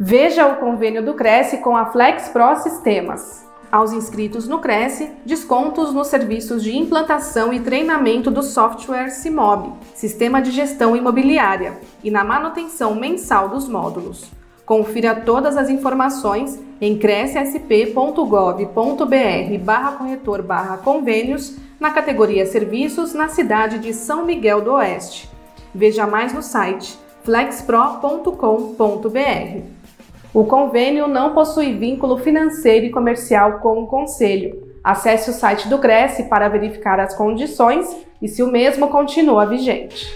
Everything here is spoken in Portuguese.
Veja o convênio do Cresce com a Flex Pro Sistemas. Aos inscritos no Cresce, descontos nos serviços de implantação e treinamento do software CIMOB, Sistema de Gestão Imobiliária, e na manutenção mensal dos módulos. Confira todas as informações em crescsp.gov.br barra corretor barra convênios na categoria Serviços na cidade de São Miguel do Oeste. Veja mais no site flexpro.com.br. O convênio não possui vínculo financeiro e comercial com o Conselho. Acesse o site do Cresce para verificar as condições e se o mesmo continua vigente.